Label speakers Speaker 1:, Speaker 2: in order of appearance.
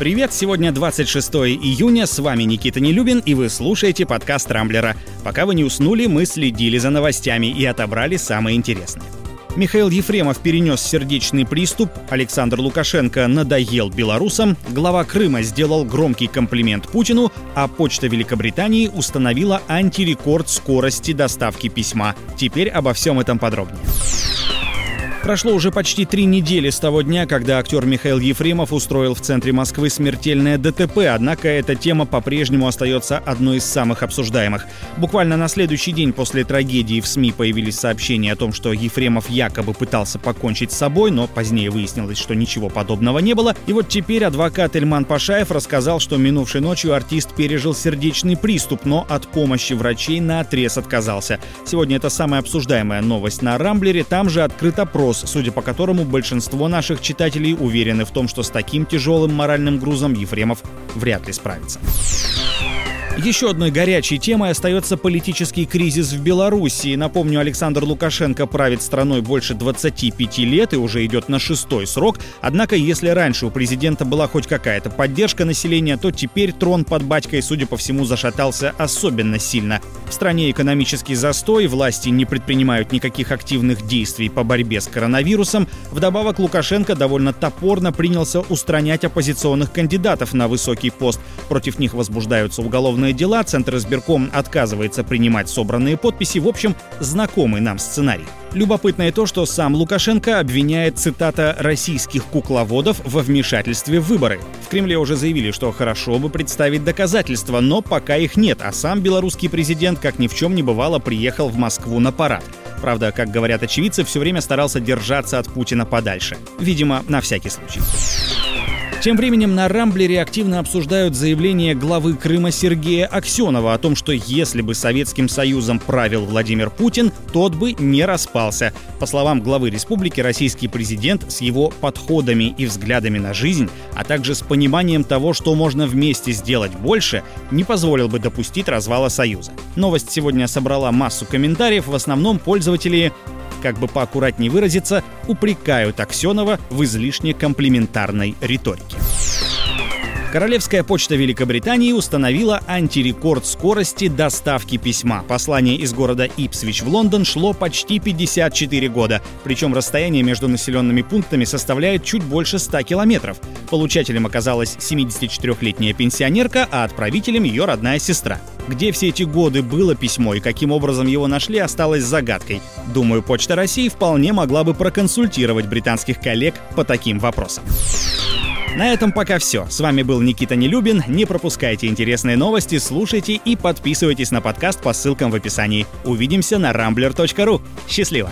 Speaker 1: Привет, сегодня 26 июня, с вами Никита Нелюбин, и вы слушаете подкаст «Рамблера». Пока вы не уснули, мы следили за новостями и отобрали самые интересные. Михаил Ефремов перенес сердечный приступ, Александр Лукашенко надоел белорусам, глава Крыма сделал громкий комплимент Путину, а Почта Великобритании установила антирекорд скорости доставки письма. Теперь обо всем этом подробнее. Прошло уже почти три недели с того дня, когда актер Михаил Ефремов устроил в центре Москвы смертельное ДТП, однако эта тема по-прежнему остается одной из самых обсуждаемых. Буквально на следующий день после трагедии в СМИ появились сообщения о том, что Ефремов якобы пытался покончить с собой, но позднее выяснилось, что ничего подобного не было. И вот теперь адвокат Эльман Пашаев рассказал, что минувшей ночью артист пережил сердечный приступ, но от помощи врачей на отрез отказался. Сегодня это самая обсуждаемая новость на Рамблере, там же открыт опрос вопрос, судя по которому большинство наших читателей уверены в том, что с таким тяжелым моральным грузом Ефремов вряд ли справится. Еще одной горячей темой остается политический кризис в Беларуси. Напомню, Александр Лукашенко правит страной больше 25 лет и уже идет на шестой срок. Однако, если раньше у президента была хоть какая-то поддержка населения, то теперь трон под батькой, судя по всему, зашатался особенно сильно. В стране экономический застой, власти не предпринимают никаких активных действий по борьбе с коронавирусом. Вдобавок, Лукашенко довольно топорно принялся устранять оппозиционных кандидатов на высокий пост. Против них возбуждаются уголовные дела, Центр избирком отказывается принимать собранные подписи. В общем, знакомый нам сценарий. Любопытно и то, что сам Лукашенко обвиняет, цитата, «российских кукловодов во вмешательстве в выборы». В Кремле уже заявили, что хорошо бы представить доказательства, но пока их нет, а сам белорусский президент, как ни в чем не бывало, приехал в Москву на парад. Правда, как говорят очевидцы, все время старался держаться от Путина подальше. Видимо, на всякий случай. Тем временем на Рамблере активно обсуждают заявление главы Крыма Сергея Аксенова о том, что если бы Советским Союзом правил Владимир Путин, тот бы не распался. По словам главы республики, российский президент с его подходами и взглядами на жизнь, а также с пониманием того, что можно вместе сделать больше, не позволил бы допустить развала Союза. Новость сегодня собрала массу комментариев, в основном пользователи как бы поаккуратнее выразиться, упрекают Аксенова в излишне комплиментарной риторике. Королевская почта Великобритании установила антирекорд скорости доставки письма. Послание из города Ипсвич в Лондон шло почти 54 года. Причем расстояние между населенными пунктами составляет чуть больше 100 километров. Получателем оказалась 74-летняя пенсионерка, а отправителем ее родная сестра. Где все эти годы было письмо и каким образом его нашли, осталось загадкой. Думаю, Почта России вполне могла бы проконсультировать британских коллег по таким вопросам. На этом пока все. С вами был Никита Нелюбин. Не пропускайте интересные новости, слушайте и подписывайтесь на подкаст по ссылкам в описании. Увидимся на rambler.ru. Счастливо!